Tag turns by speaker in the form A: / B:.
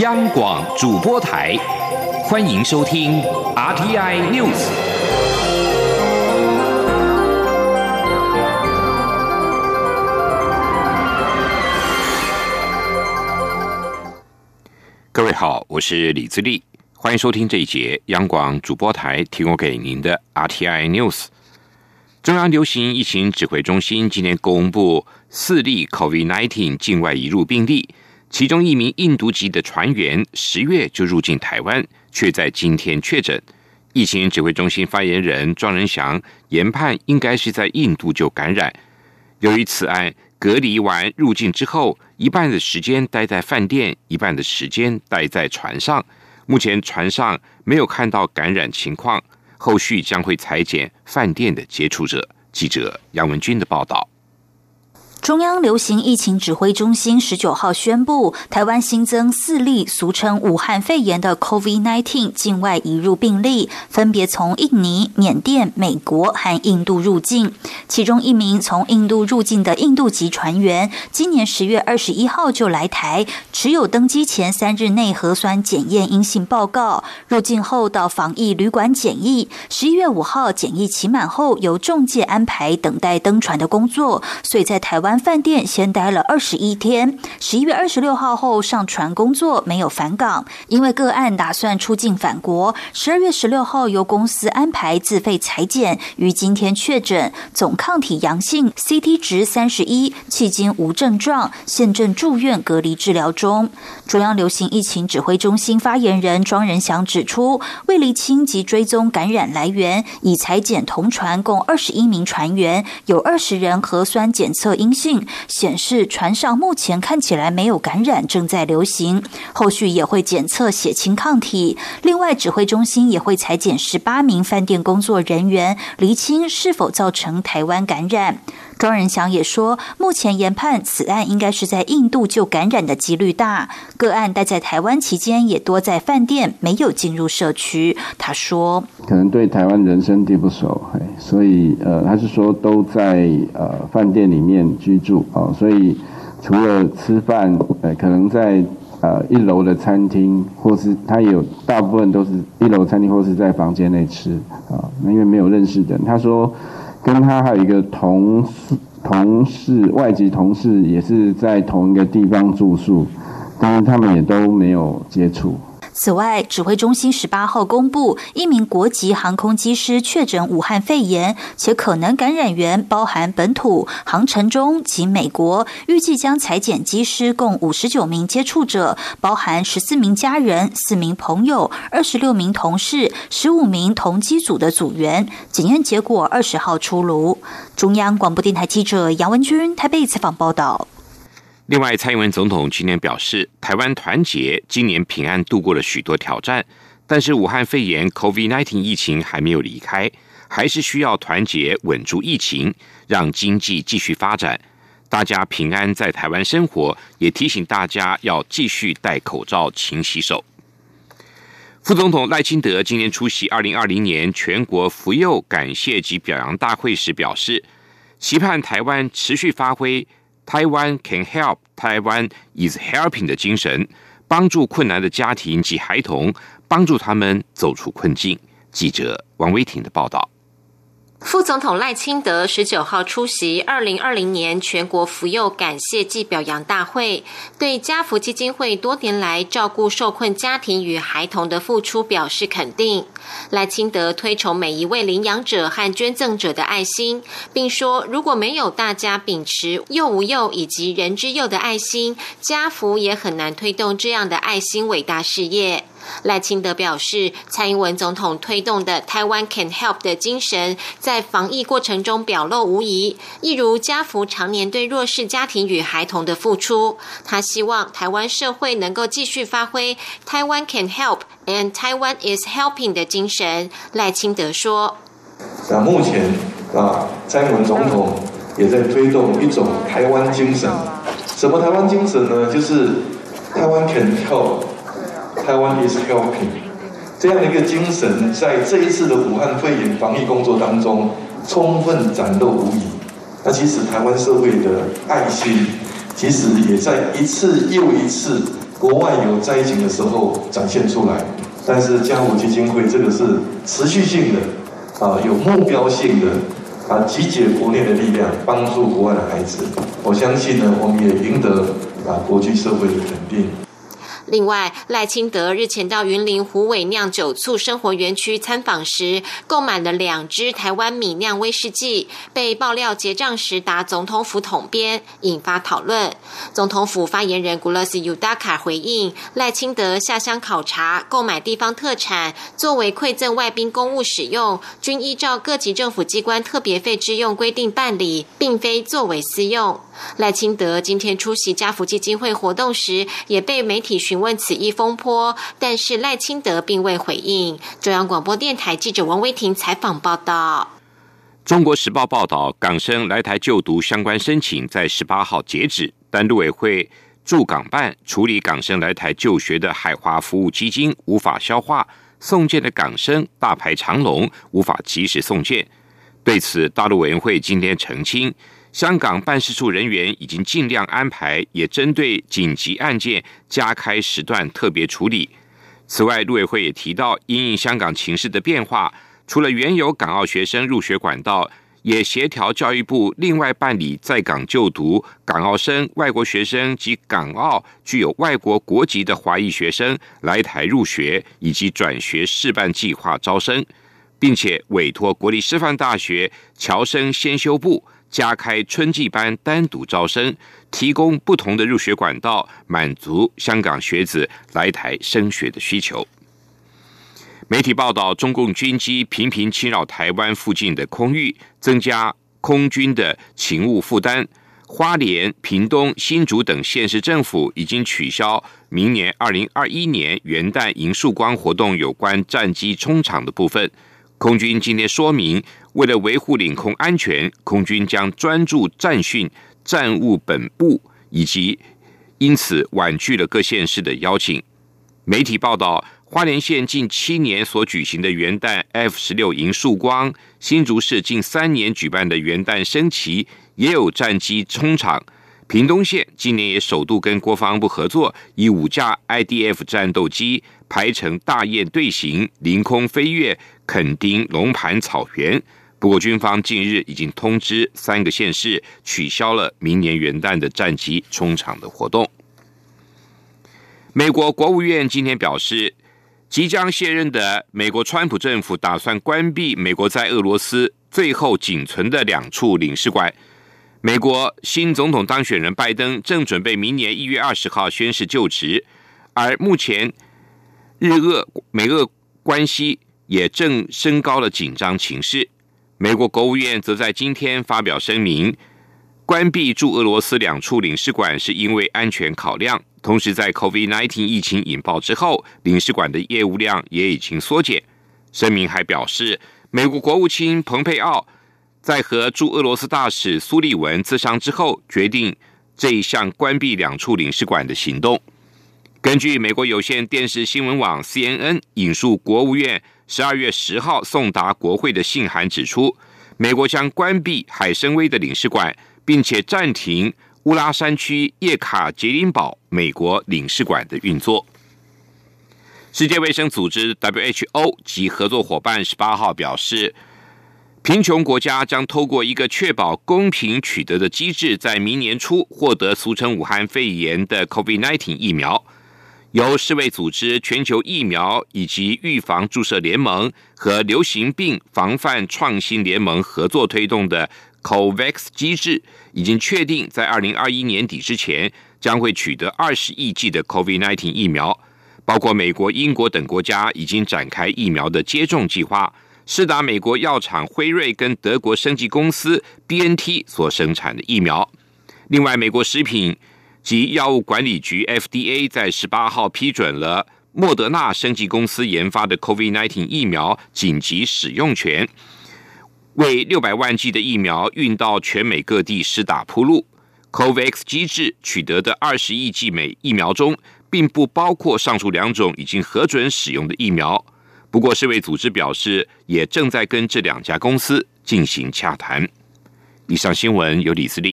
A: 央广主播台，欢迎收听 RTI News。各位好，我是李自立，欢迎收听这一节央广主播台提供给您的 RTI News。中央流行疫情指挥中心今天公布四例 COVID-19 境外移入病例。其中一名印度籍的船员十月就入境台湾，却在今天确诊。疫情指挥中心发言人庄仁祥研判，应该是在印度就感染。由于此案隔离完入境之后，一半的时间待在饭店，一半的时间待在船上。目前船上没有看到感染情况，后续将会裁剪饭店的接触者。记者杨文军的报道。
B: 中央流行疫情指挥中心十九号宣布，台湾新增四例俗称武汉肺炎的 COVID-19 境外移入病例，分别从印尼、缅甸、美国和印度入境。其中一名从印度入境的印度籍船员，今年十月二十一号就来台，持有登机前三日内核酸检验阴性报告，入境后到防疫旅馆检疫。十一月五号检疫期满后，由中介安排等待登船的工作，所以在台湾。饭店先待了二十一天，十一月二十六号后上船工作，没有返港。因为个案打算出境返国，十二月十六号由公司安排自费裁剪，于今天确诊，总抗体阳性，CT 值三十一，迄今无症状，现正住院隔离治疗中。中央流行疫情指挥中心发言人庄仁祥指出，为厘清及追踪感染来源，已裁剪同船共二十一名船员，有二十人核酸检测阴。显示船上目前看起来没有感染，正在流行。后续也会检测血清抗体。另外，指挥中心也会裁减十八名饭店工作人员，厘清是否造成台湾感染。庄仁祥也说，目前研判此案应该是在印度就感染的几率大。个案待在台湾期间也多在饭店，没有进入社区。他说，
C: 可能对台湾人生地不熟，所以呃，他是说都在呃饭店里面居住啊，所以除了吃饭，呃，可能在呃一楼的餐厅，或是他有大部分都是一楼餐厅，或是在房间内吃啊。那因为没有认识的人，他说。跟他还有一个同事，同事外籍同事也是在同一个地方住宿，但是他们也都没有接触。
B: 此外，指挥中心十八号公布，一名国籍航空机师确诊武汉肺炎，且可能感染源包含本土、航程中及美国。预计将裁减机师共五十九名接触者，包含十四名家人、四名朋友、二十六名同事、十五名同机组的组员。检验结果二十号出炉。中央广播电台记者杨文君台北采访报道。
A: 另外，蔡英文总统今年表示，台湾团结，今年平安度过了许多挑战，但是武汉肺炎 （COVID-19） 疫情还没有离开，还是需要团结稳住疫情，让经济继续发展，大家平安在台湾生活。也提醒大家要继续戴口罩、勤洗手。副总统赖清德今年出席二零二零年全国福幼感谢及表扬大会时表示，期盼台湾持续发挥。台湾 can help，台湾 is helping 的精神，帮助困难的家庭及孩童，帮助他们走出困境。记者王威婷的报道。
D: 副总统赖清德十九号出席二零二零年全国福幼感谢暨表扬大会，对家福基金会多年来照顾受困家庭与孩童的付出表示肯定。赖清德推崇每一位领养者和捐赠者的爱心，并说如果没有大家秉持幼无幼以及人之幼的爱心，家福也很难推动这样的爱心伟大事业。赖清德表示，蔡英文总统推动的台湾 Can Help 的精神，在防疫过程中表露无遗。一如家福常年对弱势家庭与孩童的付出，他希望台湾社会能够继续发挥台湾 Can Help and Taiwan is Helping 的精神。赖清德说：“
E: 那目前啊，蔡英文总统也在推动一种台湾精神。什么台湾精神呢？就是台湾 Can Help。” Taiwan is helping，这样的一个精神，在这一次的武汉肺炎防疫工作当中，充分展露无遗。那其实台湾社会的爱心，其实也在一次又一次国外有灾情的时候展现出来，但是家福基金会这个是持续性的，啊，有目标性的，啊，集结国内的力量，帮助国外的孩子。我相信呢，我们也赢得啊国际社会的肯定。
D: 另外，赖清德日前到云林虎尾酿酒醋生活园区参访时，购买了两支台湾米酿威士忌，被爆料结账时打总统府统编，引发讨论。总统府发言人古勒斯尤达卡回应，赖清德下乡考察，购买地方特产作为馈赠外宾公务使用，均依照各级政府机关特别费之用规定办理，并非作为私用。赖清德今天出席家福基金会活动时，也被媒体询问此一风波，但是赖清德并未回应。中央广播电台记者王威婷采访报道。
A: 中国时报报道，港生来台就读相关申请在十八号截止，但陆委会驻港办处理港生来台就学的海华服务基金无法消化送件的港生大排长龙，无法及时送件。对此，大陆委员会今天澄清。香港办事处人员已经尽量安排，也针对紧急案件加开时段特别处理。此外，陆委会也提到，因应香港情势的变化，除了原有港澳学生入学管道，也协调教育部另外办理在港就读港澳生、外国学生及港澳具有外国国籍的华裔学生来台入学以及转学试办计划招生，并且委托国立师范大学侨生先修部。加开春季班单独招生，提供不同的入学管道，满足香港学子来台升学的需求。媒体报道，中共军机频频侵扰台湾附近的空域，增加空军的勤务负担。花莲、屏东、新竹等县市政府已经取消明年二零二一年元旦迎曙光活动有关战机冲场的部分。空军今天说明。为了维护领空安全，空军将专注战训、战务本部，以及因此婉拒了各县市的邀请。媒体报道，花莲县近七年所举行的元旦 F 十六迎曙光，新竹市近三年举办的元旦升旗也有战机冲场。屏东县今年也首度跟国防部合作，以五架 IDF 战斗机排成大雁队形，凌空飞跃垦丁龙盘草原。不过，军方近日已经通知三个县市取消了明年元旦的战机冲场的活动。美国国务院今天表示，即将卸任的美国川普政府打算关闭美国在俄罗斯最后仅存的两处领事馆。美国新总统当选人拜登正准备明年一月二十号宣誓就职，而目前日俄美俄关系也正升高了紧张情势。美国国务院则在今天发表声明，关闭驻俄罗斯两处领事馆是因为安全考量。同时，在 COVID-19 疫情引爆之后，领事馆的业务量也已经缩减。声明还表示，美国国务卿蓬佩奥在和驻俄罗斯大使苏利文自商之后，决定这一项关闭两处领事馆的行动。根据美国有线电视新闻网 CNN 引述国务院。十二月十号送达国会的信函指出，美国将关闭海参崴的领事馆，并且暂停乌拉山区叶卡捷琳堡美国领事馆的运作。世界卫生组织 （WHO） 及合作伙伴十八号表示，贫穷国家将透过一个确保公平取得的机制，在明年初获得俗称武汉肺炎的 COVID-19 疫苗。由世卫组织、全球疫苗以及预防注射联盟和流行病防范创新联盟合作推动的 COVAX 机制，已经确定在二零二一年底之前将会取得二十亿剂的 COVID-19 疫苗。包括美国、英国等国家已经展开疫苗的接种计划，是打美国药厂辉瑞跟德国生技公司 BNT 所生产的疫苗。另外，美国食品。及药物管理局 FDA 在十八号批准了莫德纳生技公司研发的 COVID-19 疫苗紧急使用权，为六百万剂的疫苗运到全美各地施打铺路。COVAX 机制取得的二十亿剂美疫苗中，并不包括上述两种已经核准使用的疫苗。不过，世卫组织表示，也正在跟这两家公司进行洽谈。以上新闻由李思利。